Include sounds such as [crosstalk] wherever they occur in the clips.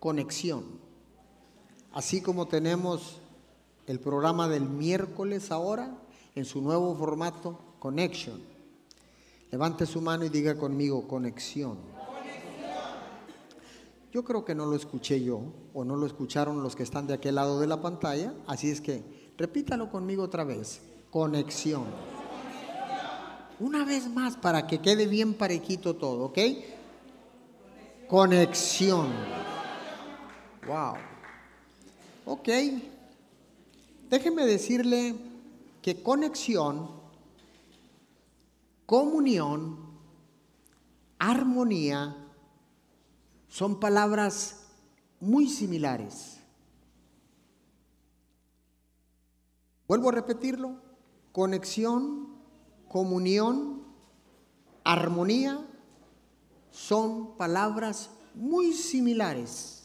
conexión. Así como tenemos el programa del miércoles ahora, en su nuevo formato, Connection. Levante su mano y diga conmigo, conexión. Yo creo que no lo escuché yo o no lo escucharon los que están de aquel lado de la pantalla, así es que repítalo conmigo otra vez, conexión. Una vez más para que quede bien parejito todo, ¿ok? Conexión. Wow. Ok. Déjeme decirle que conexión, comunión, armonía, son palabras muy similares. Vuelvo a repetirlo. Conexión, comunión, armonía son palabras muy similares.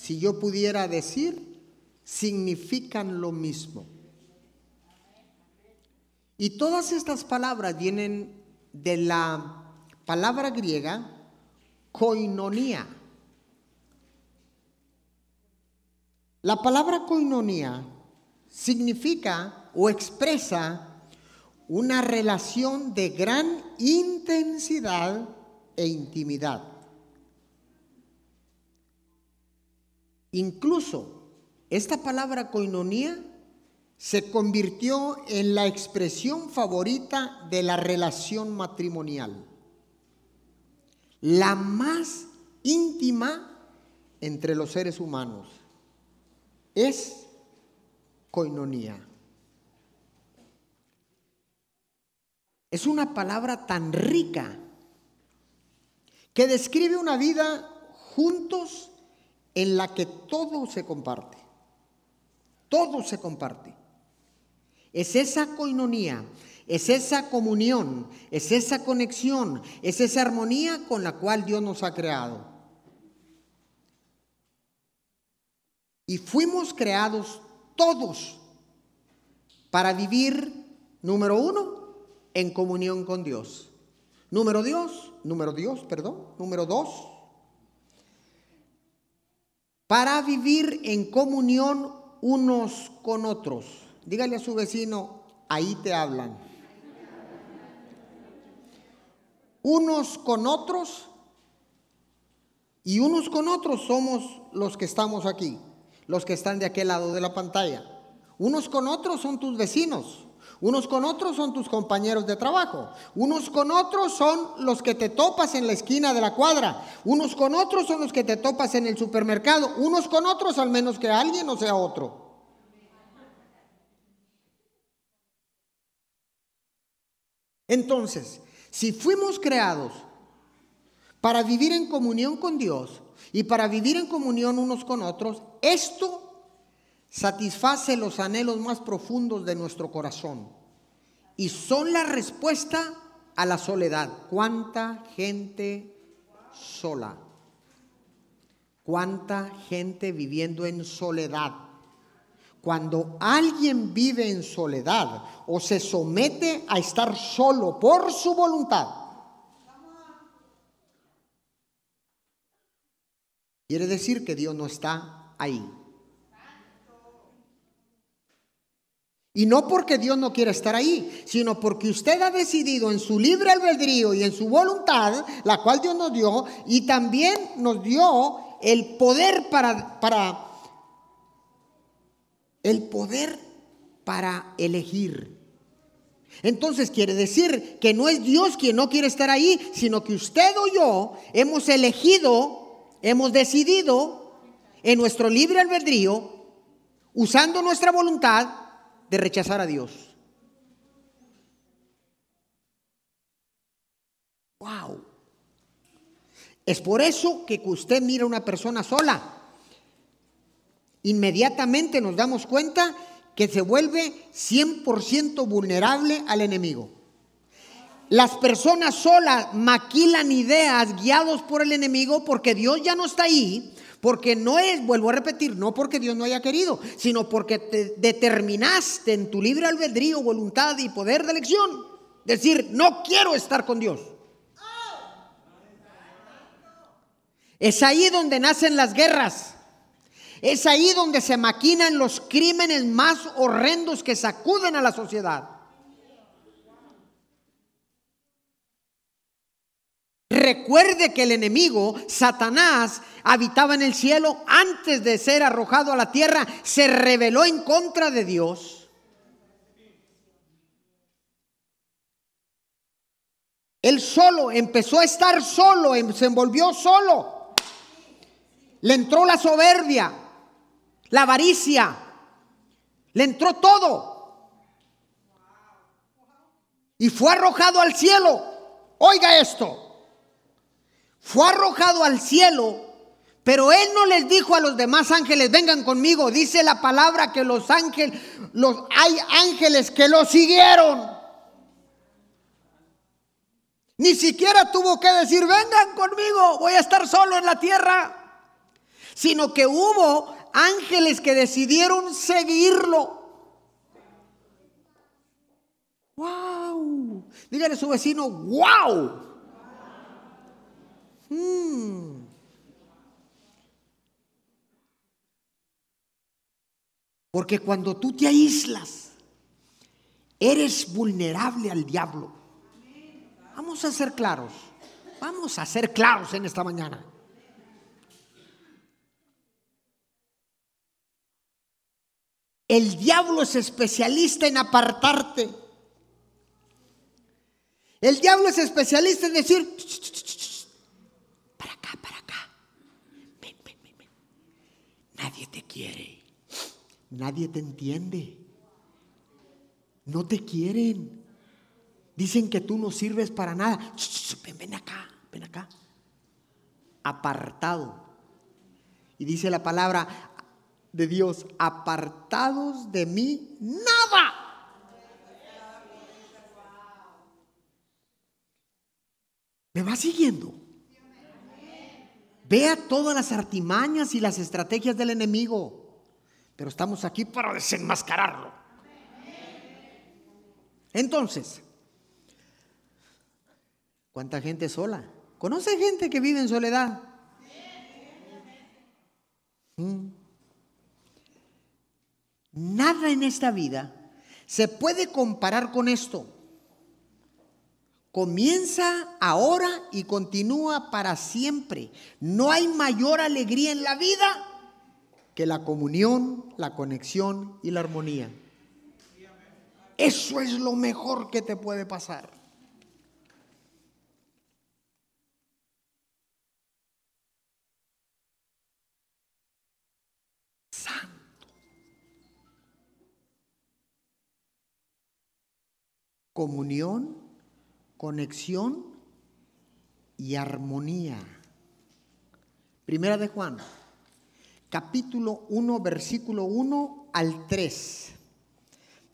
Si yo pudiera decir, significan lo mismo. Y todas estas palabras vienen de la palabra griega koinonía. La palabra koinonía significa o expresa una relación de gran intensidad e intimidad. Incluso esta palabra koinonía se convirtió en la expresión favorita de la relación matrimonial la más íntima entre los seres humanos. Es coinonía. Es una palabra tan rica que describe una vida juntos en la que todo se comparte. Todo se comparte. Es esa coinonía es esa comunión, es esa conexión, es esa armonía con la cual Dios nos ha creado. Y fuimos creados todos para vivir, número uno, en comunión con Dios. Número Dios, número Dios, perdón, número dos, para vivir en comunión unos con otros. Dígale a su vecino, ahí te hablan. unos con otros y unos con otros somos los que estamos aquí, los que están de aquel lado de la pantalla. Unos con otros son tus vecinos, unos con otros son tus compañeros de trabajo, unos con otros son los que te topas en la esquina de la cuadra, unos con otros son los que te topas en el supermercado, unos con otros al menos que alguien no sea otro. Entonces, si fuimos creados para vivir en comunión con Dios y para vivir en comunión unos con otros, esto satisface los anhelos más profundos de nuestro corazón y son la respuesta a la soledad. ¿Cuánta gente sola? ¿Cuánta gente viviendo en soledad? Cuando alguien vive en soledad o se somete a estar solo por su voluntad, quiere decir que Dios no está ahí. Y no porque Dios no quiera estar ahí, sino porque usted ha decidido en su libre albedrío y en su voluntad, la cual Dios nos dio, y también nos dio el poder para, para el poder para elegir. Entonces quiere decir que no es Dios quien no quiere estar ahí, sino que usted o yo hemos elegido, hemos decidido en nuestro libre albedrío, usando nuestra voluntad, de rechazar a Dios. Wow. Es por eso que usted mira a una persona sola inmediatamente nos damos cuenta que se vuelve 100% vulnerable al enemigo. Las personas solas maquilan ideas guiados por el enemigo porque Dios ya no está ahí, porque no es, vuelvo a repetir, no porque Dios no haya querido, sino porque te determinaste en tu libre albedrío, voluntad y poder de elección. Decir, no quiero estar con Dios. Es ahí donde nacen las guerras. Es ahí donde se maquinan los crímenes más horrendos que sacuden a la sociedad. Recuerde que el enemigo, Satanás, habitaba en el cielo antes de ser arrojado a la tierra, se rebeló en contra de Dios. Él solo empezó a estar solo, em, se envolvió solo. Le entró la soberbia, la avaricia, le entró todo. Y fue arrojado al cielo. Oiga esto fue arrojado al cielo, pero él no les dijo a los demás ángeles, vengan conmigo. Dice la palabra que los ángeles, los hay ángeles que lo siguieron. Ni siquiera tuvo que decir, vengan conmigo, voy a estar solo en la tierra. Sino que hubo ángeles que decidieron seguirlo. ¡Wow! Dígale a su vecino, ¡wow! Hmm. Porque cuando tú te aíslas, eres vulnerable al diablo. Vamos a ser claros. Vamos a ser claros en esta mañana. El diablo es especialista en apartarte. El diablo es especialista en decir, Nadie te Nadie te entiende. No te quieren. Dicen que tú no sirves para nada. Ven, ven acá, ven acá. Apartado. Y dice la palabra de Dios, apartados de mí, nada. ¿Me va siguiendo? Vea todas las artimañas y las estrategias del enemigo. Pero estamos aquí para desenmascararlo. Entonces, ¿cuánta gente sola? ¿Conoce gente que vive en soledad? Mm. Nada en esta vida se puede comparar con esto comienza ahora y continúa para siempre. No hay mayor alegría en la vida que la comunión, la conexión y la armonía. Eso es lo mejor que te puede pasar. Comunión conexión y armonía. Primera de Juan, capítulo 1, versículo 1 al 3.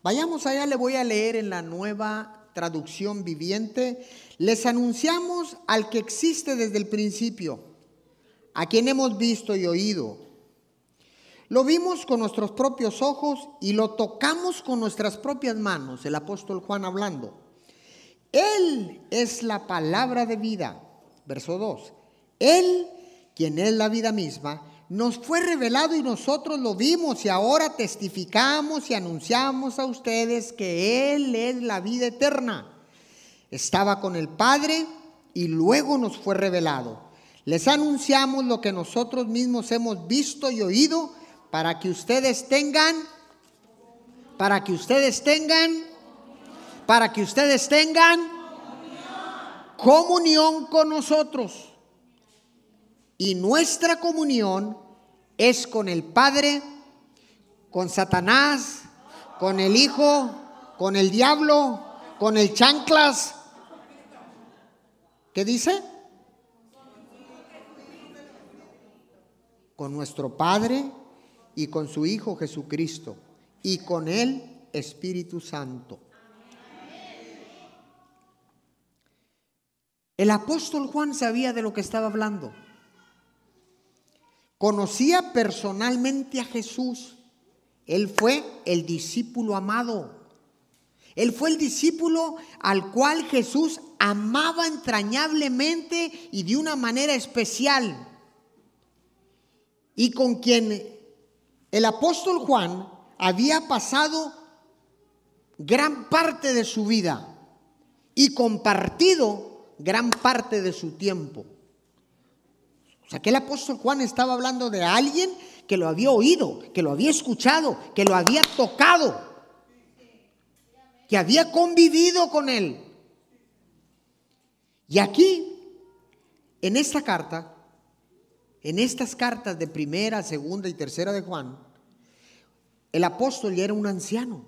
Vayamos allá, le voy a leer en la nueva traducción viviente. Les anunciamos al que existe desde el principio, a quien hemos visto y oído. Lo vimos con nuestros propios ojos y lo tocamos con nuestras propias manos, el apóstol Juan hablando. Él es la palabra de vida. Verso 2. Él, quien es la vida misma, nos fue revelado y nosotros lo vimos y ahora testificamos y anunciamos a ustedes que Él es la vida eterna. Estaba con el Padre y luego nos fue revelado. Les anunciamos lo que nosotros mismos hemos visto y oído para que ustedes tengan, para que ustedes tengan para que ustedes tengan comunión con nosotros. Y nuestra comunión es con el Padre, con Satanás, con el Hijo, con el diablo, con el chanclas. ¿Qué dice? Con nuestro Padre y con su Hijo Jesucristo y con el Espíritu Santo. El apóstol Juan sabía de lo que estaba hablando. Conocía personalmente a Jesús. Él fue el discípulo amado. Él fue el discípulo al cual Jesús amaba entrañablemente y de una manera especial. y con quien el apóstol Juan había pasado gran parte de su vida y compartido gran parte de su tiempo. O sea, que el apóstol Juan estaba hablando de alguien que lo había oído, que lo había escuchado, que lo había tocado, que había convivido con él. Y aquí, en esta carta, en estas cartas de primera, segunda y tercera de Juan, el apóstol ya era un anciano.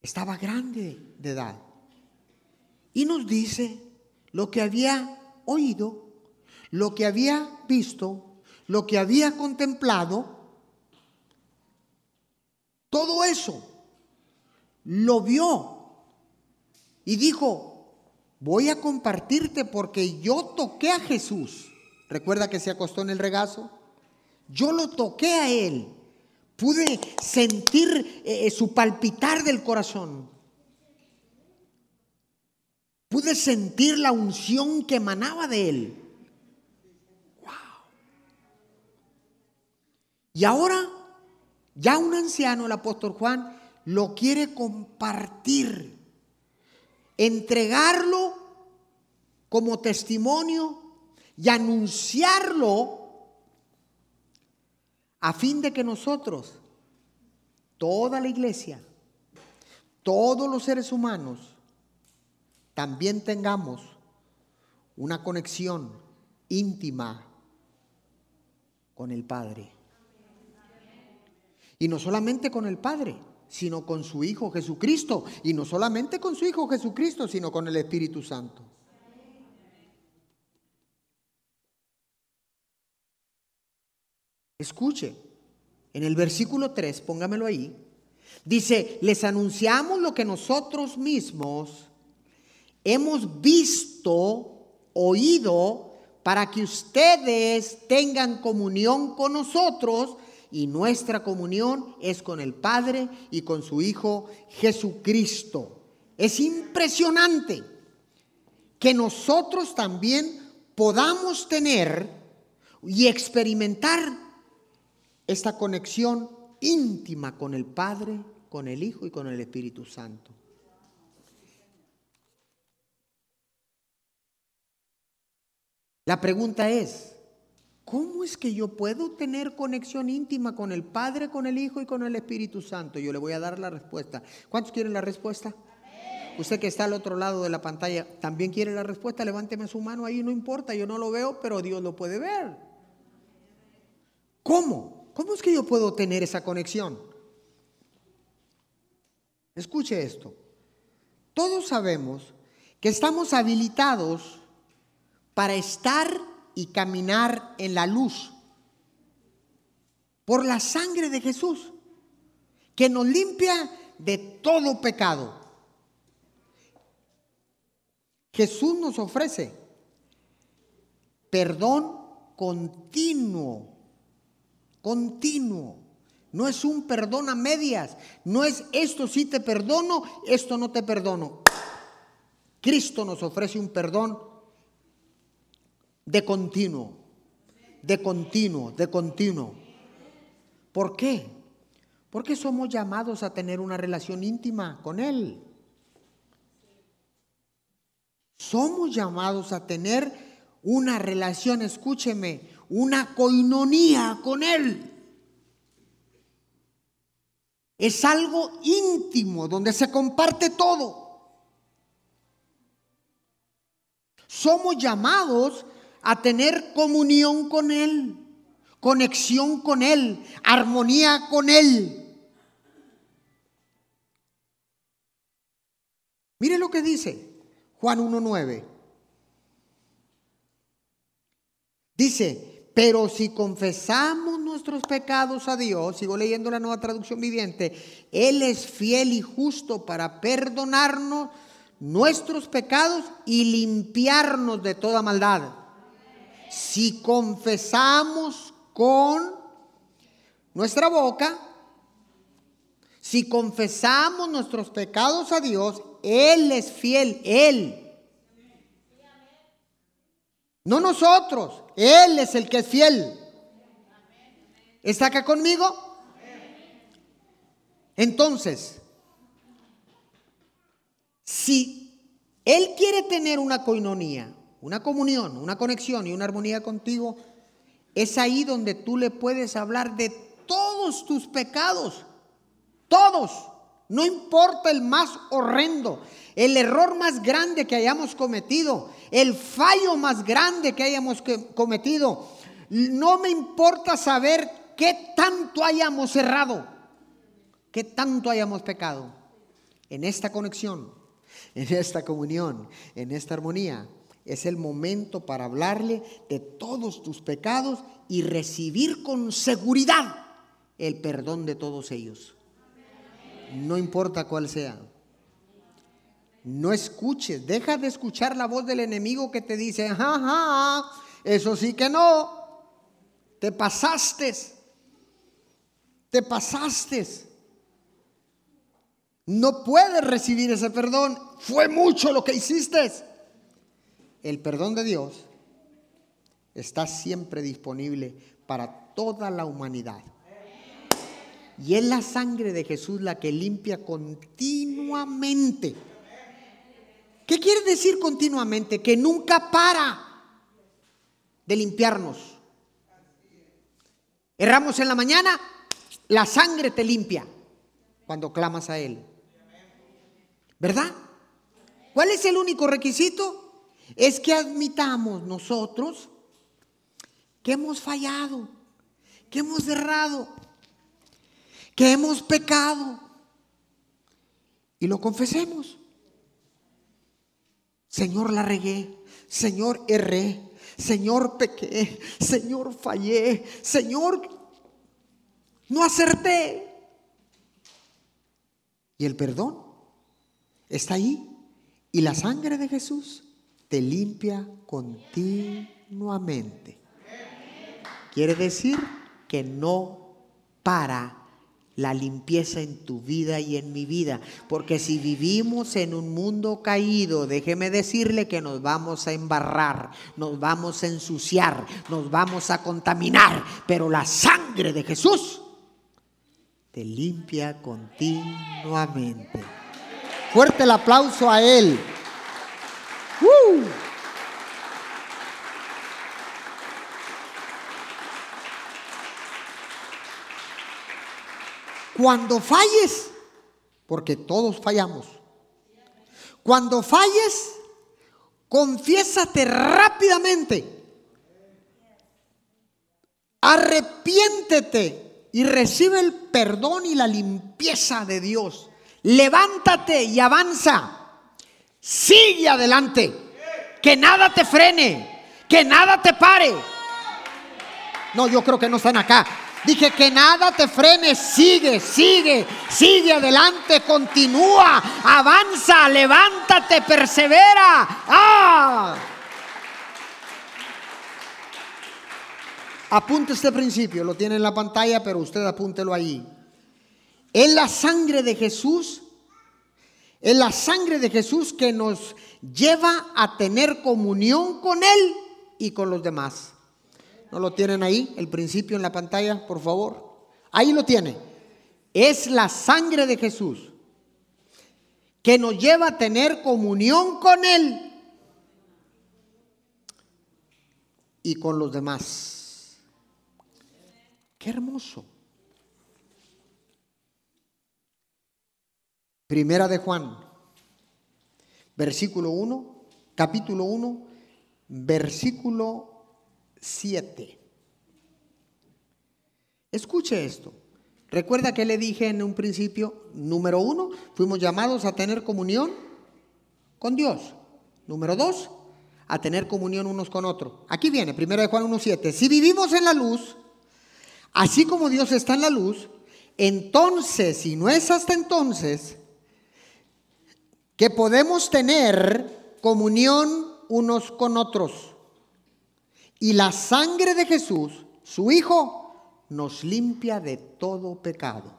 Estaba grande de edad. Y nos dice lo que había oído, lo que había visto, lo que había contemplado. Todo eso lo vio y dijo, voy a compartirte porque yo toqué a Jesús. ¿Recuerda que se acostó en el regazo? Yo lo toqué a él. Pude sentir eh, eh, su palpitar del corazón. Pude sentir la unción que emanaba de él. Wow. Y ahora, ya un anciano, el apóstol Juan, lo quiere compartir entregarlo como testimonio y anunciarlo a fin de que nosotros, toda la iglesia, todos los seres humanos, también tengamos una conexión íntima con el Padre. Y no solamente con el Padre, sino con su Hijo Jesucristo. Y no solamente con su Hijo Jesucristo, sino con el Espíritu Santo. Escuche, en el versículo 3, póngamelo ahí, dice, les anunciamos lo que nosotros mismos hemos visto, oído, para que ustedes tengan comunión con nosotros y nuestra comunión es con el Padre y con su Hijo Jesucristo. Es impresionante que nosotros también podamos tener y experimentar esta conexión íntima con el Padre, con el Hijo y con el Espíritu Santo. La pregunta es, ¿Cómo es que yo puedo tener conexión íntima con el Padre, con el Hijo y con el Espíritu Santo? Yo le voy a dar la respuesta. ¿Cuántos quieren la respuesta? Usted que está al otro lado de la pantalla, ¿también quiere la respuesta? Levánteme su mano ahí, no importa, yo no lo veo, pero Dios lo puede ver. ¿Cómo? ¿Cómo es que yo puedo tener esa conexión? Escuche esto. Todos sabemos que estamos habilitados para estar y caminar en la luz por la sangre de Jesús, que nos limpia de todo pecado. Jesús nos ofrece perdón continuo, continuo. No es un perdón a medias, no es esto sí te perdono, esto no te perdono. Cristo nos ofrece un perdón de continuo, de continuo, de continuo. ¿Por qué? Porque somos llamados a tener una relación íntima con Él. Somos llamados a tener una relación, escúcheme, una coinonía con Él. Es algo íntimo donde se comparte todo. Somos llamados a tener comunión con Él, conexión con Él, armonía con Él. Mire lo que dice Juan 1.9. Dice, pero si confesamos nuestros pecados a Dios, sigo leyendo la nueva traducción viviente, Él es fiel y justo para perdonarnos nuestros pecados y limpiarnos de toda maldad si confesamos con nuestra boca, si confesamos nuestros pecados a Dios, Él es fiel, Él. No nosotros. Él es el que es fiel. ¿Está acá conmigo? Entonces, si Él quiere tener una coinonía, una comunión, una conexión y una armonía contigo, es ahí donde tú le puedes hablar de todos tus pecados. Todos. No importa el más horrendo, el error más grande que hayamos cometido, el fallo más grande que hayamos cometido. No me importa saber qué tanto hayamos errado, qué tanto hayamos pecado. En esta conexión, en esta comunión, en esta armonía, es el momento para hablarle de todos tus pecados y recibir con seguridad el perdón de todos ellos. No importa cuál sea. No escuches, deja de escuchar la voz del enemigo que te dice, jaja, eso sí que no, te pasaste, te pasaste. No puedes recibir ese perdón, fue mucho lo que hiciste. El perdón de Dios está siempre disponible para toda la humanidad. Y es la sangre de Jesús la que limpia continuamente. ¿Qué quiere decir continuamente? Que nunca para de limpiarnos. Erramos en la mañana, la sangre te limpia cuando clamas a Él. ¿Verdad? ¿Cuál es el único requisito? Es que admitamos nosotros que hemos fallado, que hemos errado, que hemos pecado y lo confesemos. Señor, la regué, Señor, erré, Señor, pequé, Señor, fallé, Señor, no acerté. Y el perdón está ahí. Y la sangre de Jesús te limpia continuamente. Quiere decir que no para la limpieza en tu vida y en mi vida. Porque si vivimos en un mundo caído, déjeme decirle que nos vamos a embarrar, nos vamos a ensuciar, nos vamos a contaminar. Pero la sangre de Jesús te limpia continuamente. Fuerte el aplauso a Él. Cuando falles, porque todos fallamos, cuando falles, confiésate rápidamente, arrepiéntete y recibe el perdón y la limpieza de Dios. Levántate y avanza. Sigue adelante. Que nada te frene. Que nada te pare. No, yo creo que no están acá. Dije que nada te frene, sigue, sigue, sigue adelante, continúa, avanza, levántate, persevera. ¡Ah! Apunte este principio, lo tiene en la pantalla, pero usted apúntelo ahí. Es la sangre de Jesús, es la sangre de Jesús que nos lleva a tener comunión con Él y con los demás. ¿No lo tienen ahí? El principio en la pantalla, por favor. Ahí lo tiene. Es la sangre de Jesús que nos lleva a tener comunión con Él y con los demás. Qué hermoso. Primera de Juan, versículo 1, capítulo 1, versículo 7. Escuche esto. Recuerda que le dije en un principio, número uno, fuimos llamados a tener comunión con Dios. Número dos, a tener comunión unos con otros. Aquí viene, primero de Juan 1.7. Si vivimos en la luz, así como Dios está en la luz, entonces, y no es hasta entonces, que podemos tener comunión unos con otros. Y la sangre de Jesús, su Hijo, nos limpia de todo pecado.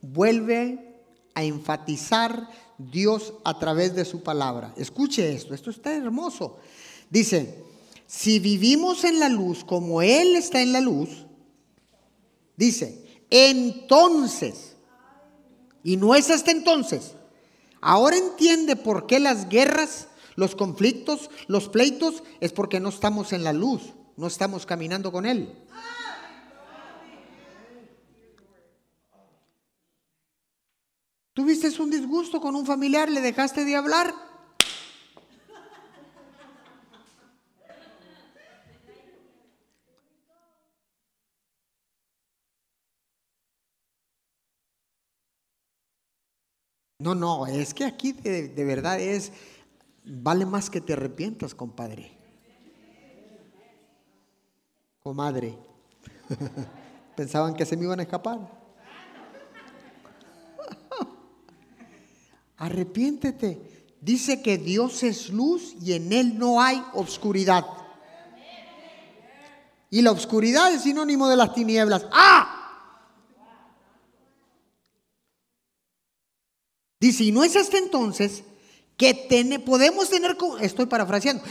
Vuelve a enfatizar Dios a través de su palabra. Escuche esto, esto está hermoso. Dice, si vivimos en la luz como Él está en la luz, dice, entonces, y no es hasta entonces, ahora entiende por qué las guerras, los conflictos, los pleitos, es porque no estamos en la luz, no estamos caminando con Él. ¿Tuviste un disgusto con un familiar? ¿Le dejaste de hablar? No, no, es que aquí de, verdad es, vale más que te arrepientas, compadre. Comadre. [laughs] Pensaban que se me iban a escapar. [laughs] Arrepiéntete. Dice que Dios es luz y en Él no hay obscuridad. Y la obscuridad es sinónimo de las tinieblas. ¡Ah! Y no es hasta entonces que podemos tener, estoy parafraseando,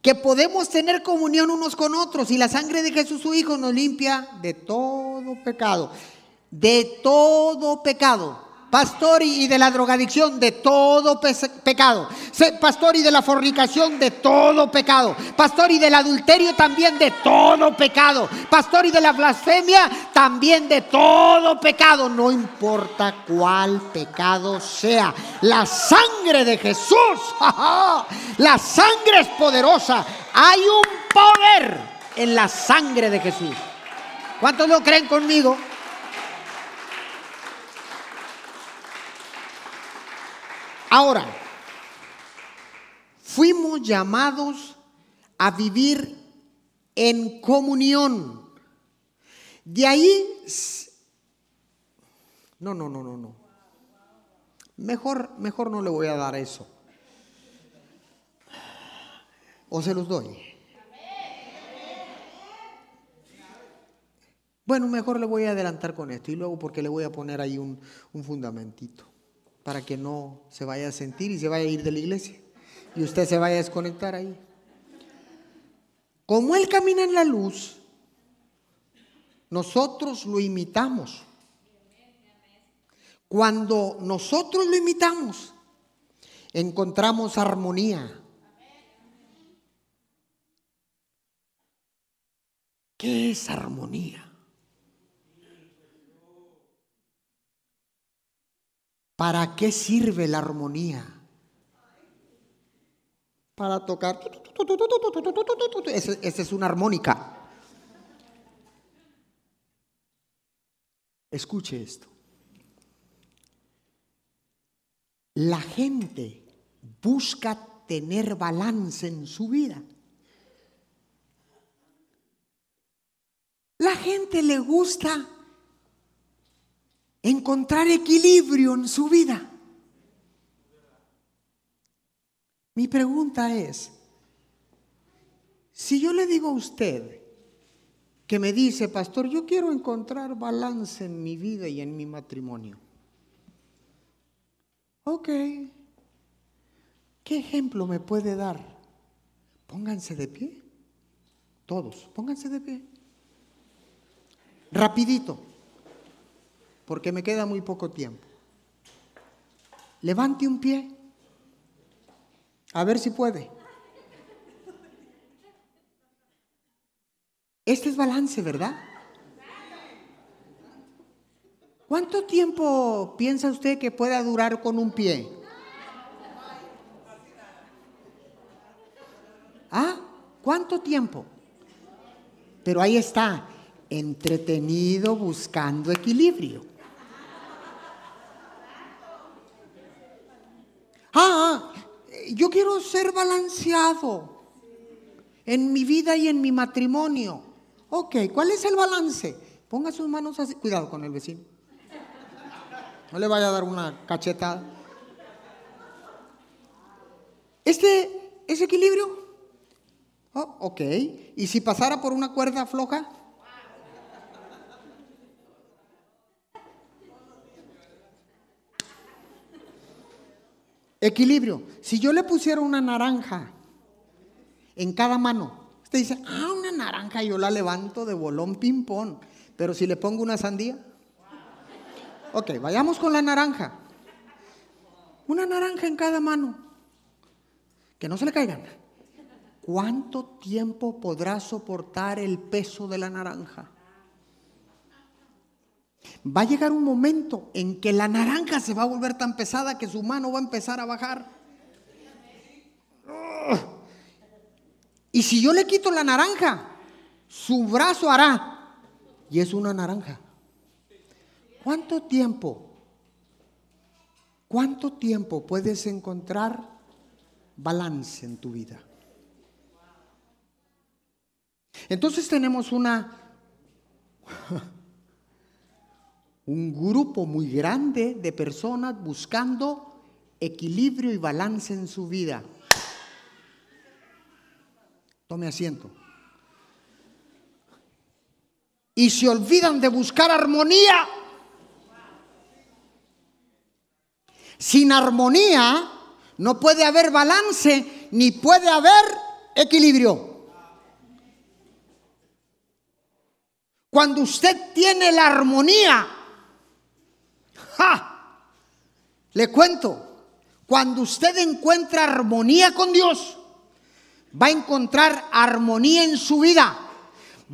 que podemos tener comunión unos con otros y la sangre de Jesús su Hijo nos limpia de todo pecado, de todo pecado pastor y de la drogadicción, de todo pecado. Pastor y de la fornicación, de todo pecado. Pastor y del adulterio también, de todo pecado. Pastor y de la blasfemia, también de todo pecado. No importa cuál pecado sea. La sangre de Jesús, [laughs] la sangre es poderosa. Hay un poder en la sangre de Jesús. ¿Cuántos lo creen conmigo? Ahora, fuimos llamados a vivir en comunión. De ahí, no, no, no, no, no. Mejor, mejor no le voy a dar eso. O se los doy. Bueno, mejor le voy a adelantar con esto y luego porque le voy a poner ahí un, un fundamentito para que no se vaya a sentir y se vaya a ir de la iglesia y usted se vaya a desconectar ahí. Como Él camina en la luz, nosotros lo imitamos. Cuando nosotros lo imitamos, encontramos armonía. ¿Qué es armonía? ¿Para qué sirve la armonía? Para tocar. Esa es una armónica. Escuche esto. La gente busca tener balance en su vida. La gente le gusta encontrar equilibrio en su vida. Mi pregunta es, si yo le digo a usted que me dice, pastor, yo quiero encontrar balance en mi vida y en mi matrimonio. Ok, ¿qué ejemplo me puede dar? Pónganse de pie, todos, pónganse de pie. Rapidito porque me queda muy poco tiempo. Levante un pie. A ver si puede. Este es balance, ¿verdad? ¿Cuánto tiempo piensa usted que pueda durar con un pie? ¿Ah? ¿Cuánto tiempo? Pero ahí está, entretenido buscando equilibrio. Ah, yo quiero ser balanceado en mi vida y en mi matrimonio. Ok, ¿cuál es el balance? Ponga sus manos así. Cuidado con el vecino. No le vaya a dar una cachetada. ¿Este es equilibrio? Oh, ok. ¿Y si pasara por una cuerda floja? Equilibrio. Si yo le pusiera una naranja en cada mano. Usted dice, ah, una naranja, yo la levanto de bolón ping-pong. Pero si le pongo una sandía. Ok, vayamos con la naranja. Una naranja en cada mano. Que no se le caigan. ¿Cuánto tiempo podrá soportar el peso de la naranja? Va a llegar un momento en que la naranja se va a volver tan pesada que su mano va a empezar a bajar. Y si yo le quito la naranja, su brazo hará. Y es una naranja. ¿Cuánto tiempo? ¿Cuánto tiempo puedes encontrar balance en tu vida? Entonces tenemos una un grupo muy grande de personas buscando equilibrio y balance en su vida. Tome asiento. Y se olvidan de buscar armonía. Sin armonía no puede haber balance ni puede haber equilibrio. Cuando usted tiene la armonía, le cuento, cuando usted encuentra armonía con Dios, va a encontrar armonía en su vida,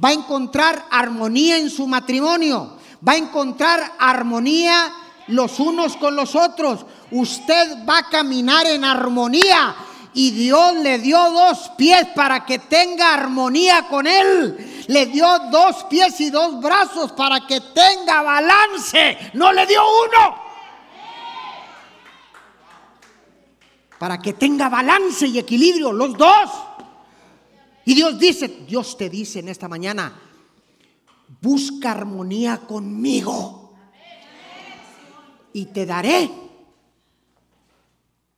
va a encontrar armonía en su matrimonio, va a encontrar armonía los unos con los otros. Usted va a caminar en armonía y Dios le dio dos pies para que tenga armonía con Él. Le dio dos pies y dos brazos para que tenga balance. No le dio uno. Para que tenga balance y equilibrio, los dos. Y Dios dice, Dios te dice en esta mañana, busca armonía conmigo. Y te daré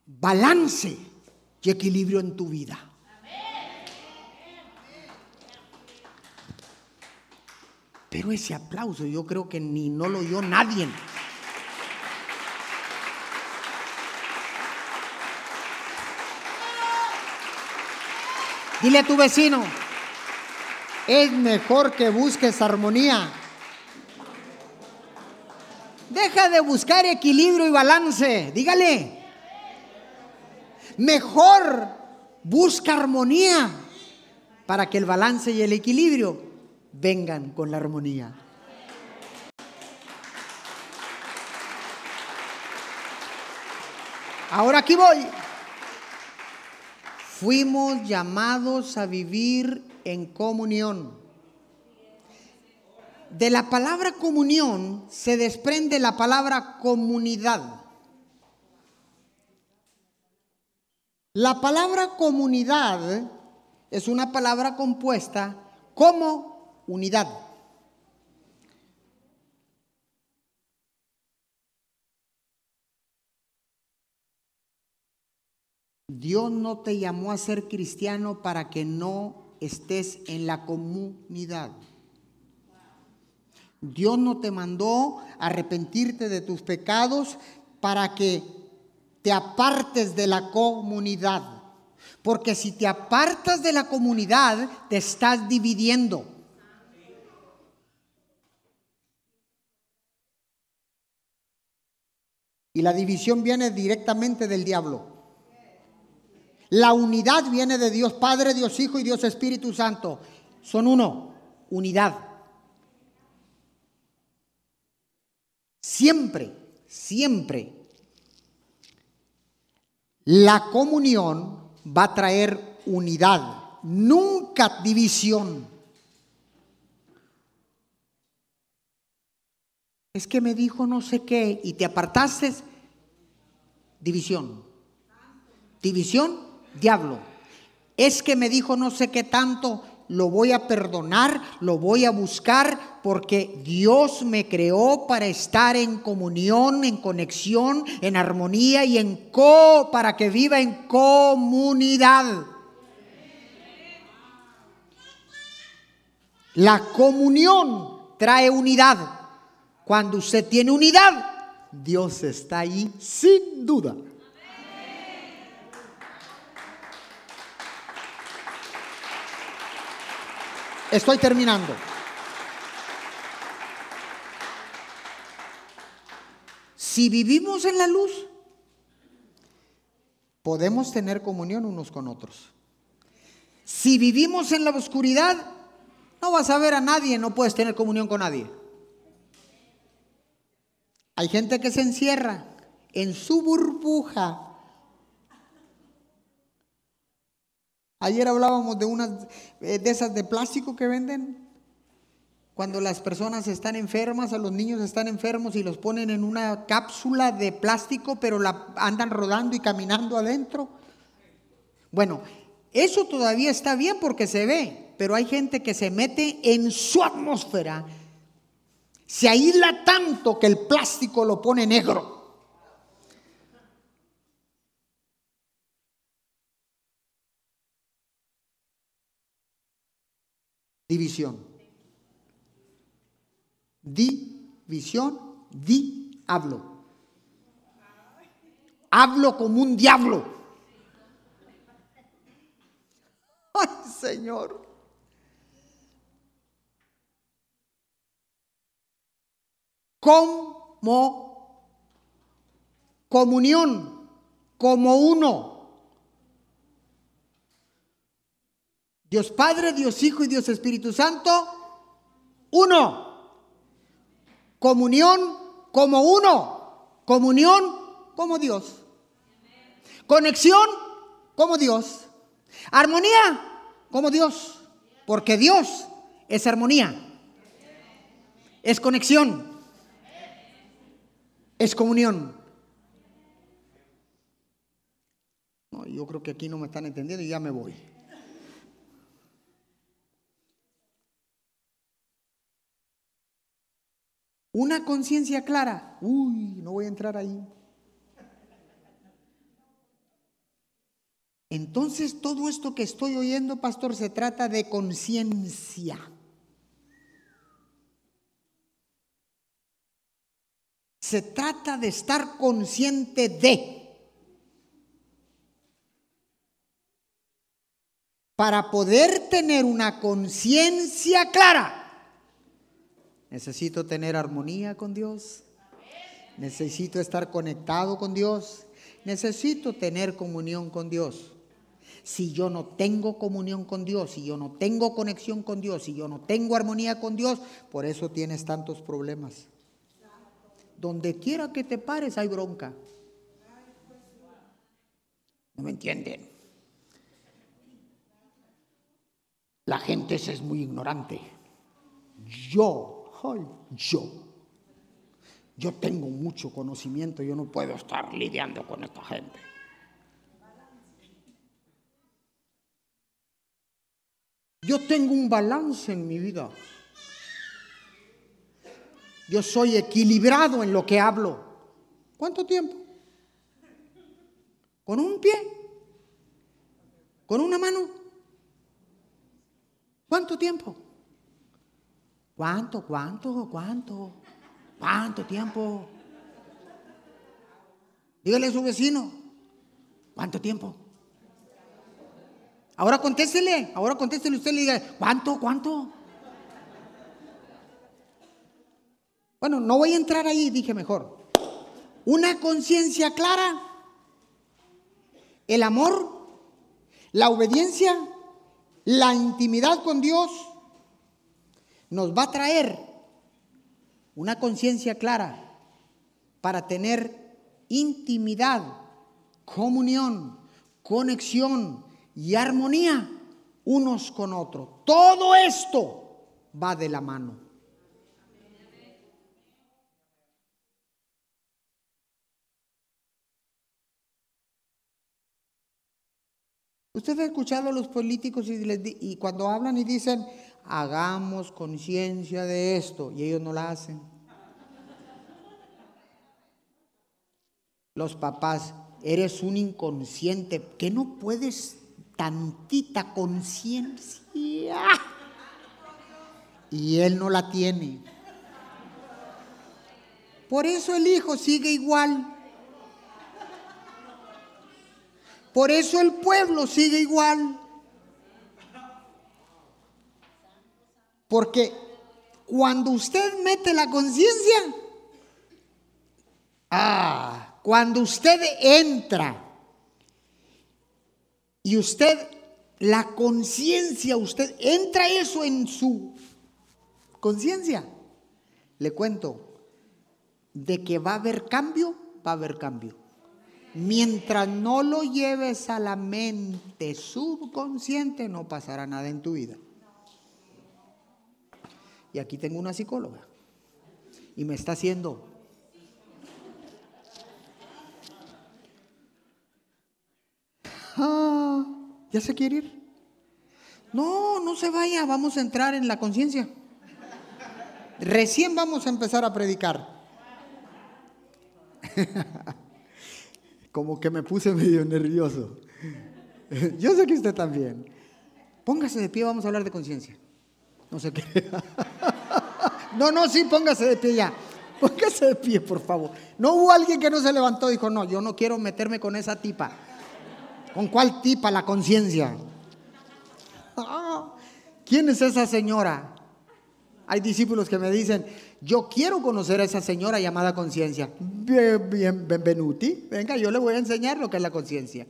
balance y equilibrio en tu vida. Pero ese aplauso yo creo que ni no lo oyó nadie. Dile a tu vecino, es mejor que busques armonía. Deja de buscar equilibrio y balance. Dígale. Mejor busca armonía para que el balance y el equilibrio vengan con la armonía. Ahora aquí voy. Fuimos llamados a vivir en comunión. De la palabra comunión se desprende la palabra comunidad. La palabra comunidad es una palabra compuesta como unidad. Dios no te llamó a ser cristiano para que no estés en la comunidad. Dios no te mandó a arrepentirte de tus pecados para que te apartes de la comunidad. Porque si te apartas de la comunidad, te estás dividiendo. Y la división viene directamente del diablo. La unidad viene de Dios Padre, Dios Hijo y Dios Espíritu Santo. Son uno, unidad. Siempre, siempre la comunión va a traer unidad, nunca división. Es que me dijo no sé qué y te apartaste, división. División diablo, es que me dijo no sé qué tanto, lo voy a perdonar, lo voy a buscar, porque Dios me creó para estar en comunión, en conexión, en armonía y en co, para que viva en comunidad. La comunión trae unidad. Cuando usted tiene unidad, Dios está ahí sin duda. Estoy terminando. Si vivimos en la luz, podemos tener comunión unos con otros. Si vivimos en la oscuridad, no vas a ver a nadie, no puedes tener comunión con nadie. Hay gente que se encierra en su burbuja. Ayer hablábamos de unas eh, de esas de plástico que venden. Cuando las personas están enfermas, a los niños están enfermos y los ponen en una cápsula de plástico, pero la andan rodando y caminando adentro. Bueno, eso todavía está bien porque se ve, pero hay gente que se mete en su atmósfera, se aísla tanto que el plástico lo pone negro. División. División, di hablo. Hablo como un diablo. [laughs] Ay, Señor. Como comunión, como uno. Dios Padre, Dios Hijo y Dios Espíritu Santo, uno. Comunión como uno. Comunión como Dios. Conexión como Dios. Armonía como Dios, porque Dios es armonía, es conexión, es comunión. No, yo creo que aquí no me están entendiendo y ya me voy. Una conciencia clara. Uy, no voy a entrar ahí. Entonces todo esto que estoy oyendo, pastor, se trata de conciencia. Se trata de estar consciente de. Para poder tener una conciencia clara, necesito tener armonía con Dios. Necesito estar conectado con Dios. Necesito tener comunión con Dios si yo no tengo comunión con Dios, si yo no tengo conexión con Dios, si yo no tengo armonía con Dios, por eso tienes tantos problemas. Donde quiera que te pares hay bronca. ¿No me entienden? La gente es muy ignorante. Yo, yo, yo tengo mucho conocimiento, yo no puedo estar lidiando con esta gente. Yo tengo un balance en mi vida. Yo soy equilibrado en lo que hablo. ¿Cuánto tiempo? ¿Con un pie? ¿Con una mano? ¿Cuánto tiempo? ¿Cuánto, cuánto, cuánto? ¿Cuánto tiempo? Dígale a su vecino, ¿cuánto tiempo? Ahora contéstele, ahora contéstele usted le diga, ¿cuánto, cuánto? Bueno, no voy a entrar ahí, dije mejor. Una conciencia clara, el amor, la obediencia, la intimidad con Dios, nos va a traer una conciencia clara para tener intimidad, comunión, conexión, y armonía unos con otros. Todo esto va de la mano. Usted ha escuchado a los políticos y, y cuando hablan y dicen, hagamos conciencia de esto, y ellos no la hacen. Los papás, eres un inconsciente, que no puedes tantita conciencia. Y él no la tiene. Por eso el hijo sigue igual. Por eso el pueblo sigue igual. Porque cuando usted mete la conciencia, ah, cuando usted entra y usted, la conciencia, usted entra eso en su conciencia, le cuento, de que va a haber cambio, va a haber cambio. Mientras no lo lleves a la mente subconsciente, no pasará nada en tu vida. Y aquí tengo una psicóloga. Y me está haciendo... Ah, ¿Ya se quiere ir? No, no se vaya, vamos a entrar en la conciencia. Recién vamos a empezar a predicar. [laughs] Como que me puse medio nervioso. Yo sé que usted también. Póngase de pie, vamos a hablar de conciencia. No sé qué. [laughs] No, no, sí, póngase de pie ya. Póngase de pie, por favor. No hubo alguien que no se levantó y dijo, no, yo no quiero meterme con esa tipa. ¿Con cuál tipa? La conciencia. ¿Quién es esa señora? Hay discípulos que me dicen, yo quiero conocer a esa señora llamada conciencia. Bien, bien. Venga, yo le voy a enseñar lo que es la conciencia.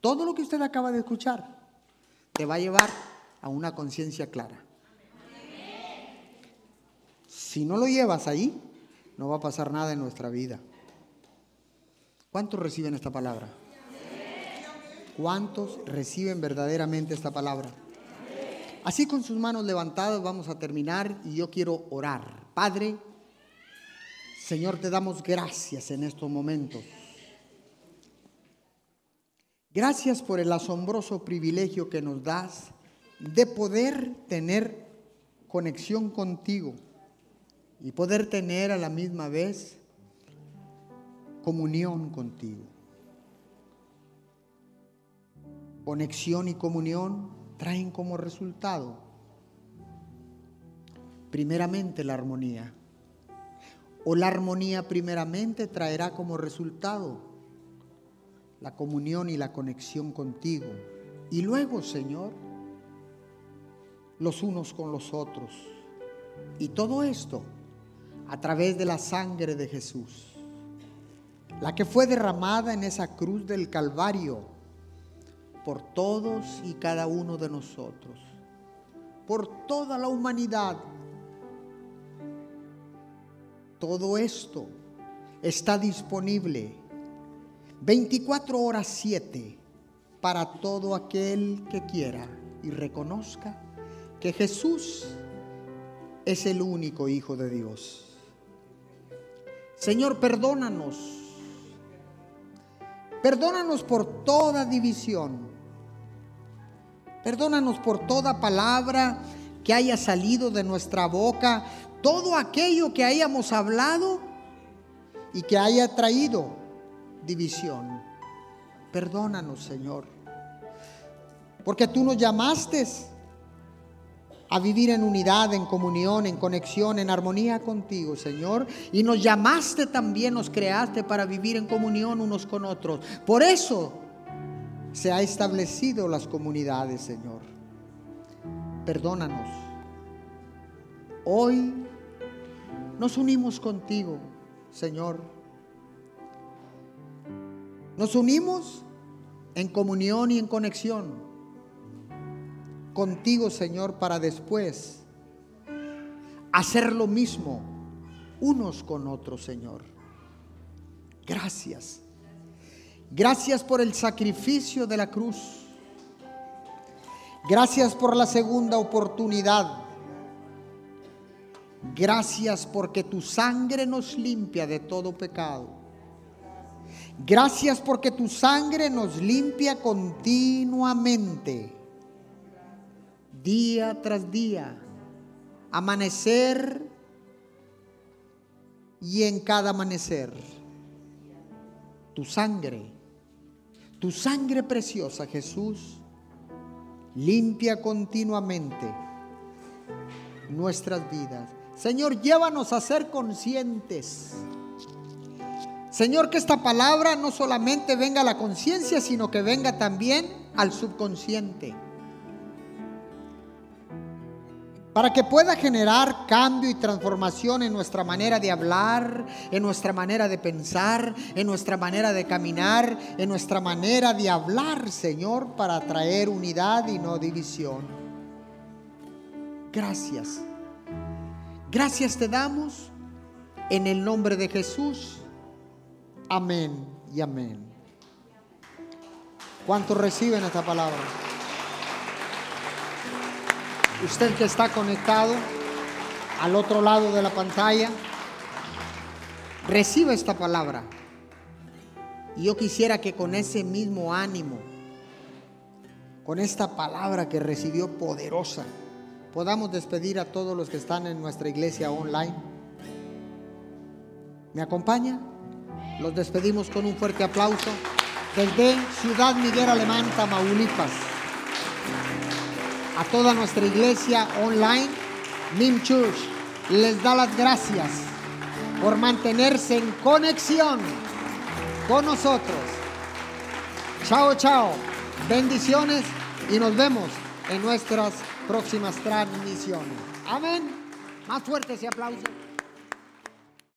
Todo lo que usted acaba de escuchar te va a llevar a una conciencia clara. Si no lo llevas ahí, no va a pasar nada en nuestra vida. ¿Cuántos reciben esta palabra? ¿Cuántos reciben verdaderamente esta palabra? Así con sus manos levantadas vamos a terminar y yo quiero orar. Padre, Señor, te damos gracias en estos momentos. Gracias por el asombroso privilegio que nos das de poder tener conexión contigo y poder tener a la misma vez comunión contigo. Conexión y comunión traen como resultado primeramente la armonía. O la armonía primeramente traerá como resultado la comunión y la conexión contigo. Y luego, Señor, los unos con los otros. Y todo esto a través de la sangre de Jesús, la que fue derramada en esa cruz del Calvario por todos y cada uno de nosotros, por toda la humanidad. Todo esto está disponible 24 horas 7 para todo aquel que quiera y reconozca que Jesús es el único Hijo de Dios. Señor, perdónanos. Perdónanos por toda división. Perdónanos por toda palabra que haya salido de nuestra boca, todo aquello que hayamos hablado y que haya traído división. Perdónanos, Señor. Porque tú nos llamaste a vivir en unidad, en comunión, en conexión, en armonía contigo, Señor. Y nos llamaste también, nos creaste para vivir en comunión unos con otros. Por eso se ha establecido las comunidades, Señor. Perdónanos. Hoy nos unimos contigo, Señor. Nos unimos en comunión y en conexión contigo, Señor, para después hacer lo mismo unos con otros, Señor. Gracias. Gracias por el sacrificio de la cruz. Gracias por la segunda oportunidad. Gracias porque tu sangre nos limpia de todo pecado. Gracias porque tu sangre nos limpia continuamente día tras día, amanecer y en cada amanecer. Tu sangre, tu sangre preciosa, Jesús, limpia continuamente nuestras vidas. Señor, llévanos a ser conscientes. Señor, que esta palabra no solamente venga a la conciencia, sino que venga también al subconsciente para que pueda generar cambio y transformación en nuestra manera de hablar, en nuestra manera de pensar, en nuestra manera de caminar, en nuestra manera de hablar, Señor, para traer unidad y no división. Gracias. Gracias te damos en el nombre de Jesús. Amén y amén. ¿Cuántos reciben esta palabra? Usted que está conectado al otro lado de la pantalla, reciba esta palabra. Y yo quisiera que con ese mismo ánimo, con esta palabra que recibió poderosa, podamos despedir a todos los que están en nuestra iglesia online. ¿Me acompaña? Los despedimos con un fuerte aplauso desde Ciudad Miguel Alemán, Tamaulipas. A toda nuestra iglesia online, Mim Church les da las gracias por mantenerse en conexión con nosotros. Chao, chao. Bendiciones y nos vemos en nuestras próximas transmisiones. Amén. Más fuerte ese aplauso.